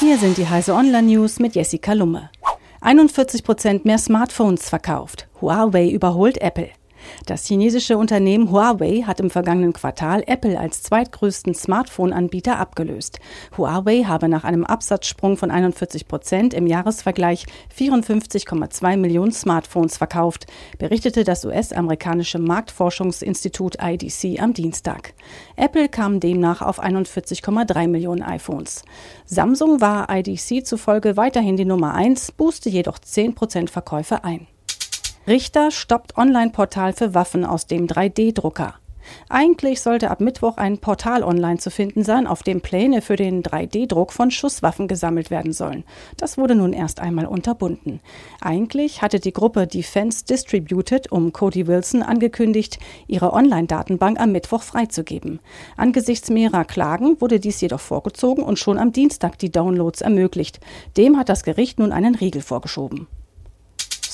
Hier sind die Heise Online News mit Jessica Lumme. 41 Prozent mehr Smartphones verkauft. Huawei überholt Apple. Das chinesische Unternehmen Huawei hat im vergangenen Quartal Apple als zweitgrößten Smartphone-Anbieter abgelöst. Huawei habe nach einem Absatzsprung von 41 Prozent im Jahresvergleich 54,2 Millionen Smartphones verkauft, berichtete das US-amerikanische Marktforschungsinstitut IDC am Dienstag. Apple kam demnach auf 41,3 Millionen iPhones. Samsung war IDC zufolge weiterhin die Nummer eins, booste jedoch 10 Prozent Verkäufe ein. Richter stoppt Online-Portal für Waffen aus dem 3D-Drucker. Eigentlich sollte ab Mittwoch ein Portal online zu finden sein, auf dem Pläne für den 3D-Druck von Schusswaffen gesammelt werden sollen. Das wurde nun erst einmal unterbunden. Eigentlich hatte die Gruppe Defense Distributed um Cody Wilson angekündigt, ihre Online-Datenbank am Mittwoch freizugeben. Angesichts mehrerer Klagen wurde dies jedoch vorgezogen und schon am Dienstag die Downloads ermöglicht. Dem hat das Gericht nun einen Riegel vorgeschoben.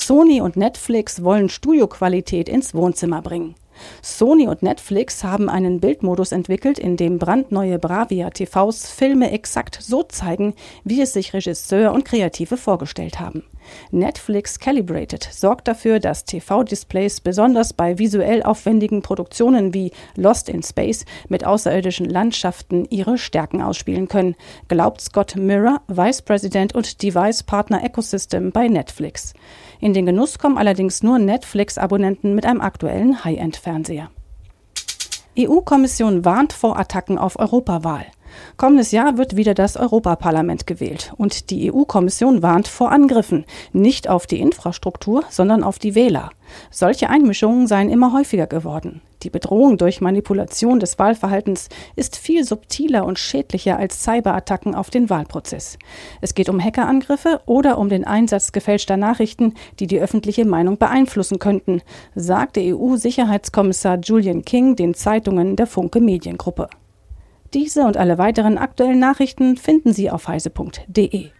Sony und Netflix wollen Studioqualität ins Wohnzimmer bringen. Sony und Netflix haben einen Bildmodus entwickelt, in dem brandneue Bravia TVs Filme exakt so zeigen, wie es sich Regisseur und Kreative vorgestellt haben. Netflix Calibrated sorgt dafür, dass TV-Displays besonders bei visuell aufwendigen Produktionen wie Lost in Space mit außerirdischen Landschaften ihre Stärken ausspielen können, glaubt Scott Mirror, Vice President und Device Partner Ecosystem bei Netflix. In den Genuss kommen allerdings nur Netflix-Abonnenten mit einem aktuellen High-End-Fernseher. EU-Kommission warnt vor Attacken auf Europawahl. Kommendes Jahr wird wieder das Europaparlament gewählt und die EU-Kommission warnt vor Angriffen, nicht auf die Infrastruktur, sondern auf die Wähler. Solche Einmischungen seien immer häufiger geworden. Die Bedrohung durch Manipulation des Wahlverhaltens ist viel subtiler und schädlicher als Cyberattacken auf den Wahlprozess. Es geht um Hackerangriffe oder um den Einsatz gefälschter Nachrichten, die die öffentliche Meinung beeinflussen könnten, sagte EU-Sicherheitskommissar Julian King den Zeitungen der Funke Mediengruppe. Diese und alle weiteren aktuellen Nachrichten finden Sie auf heise.de.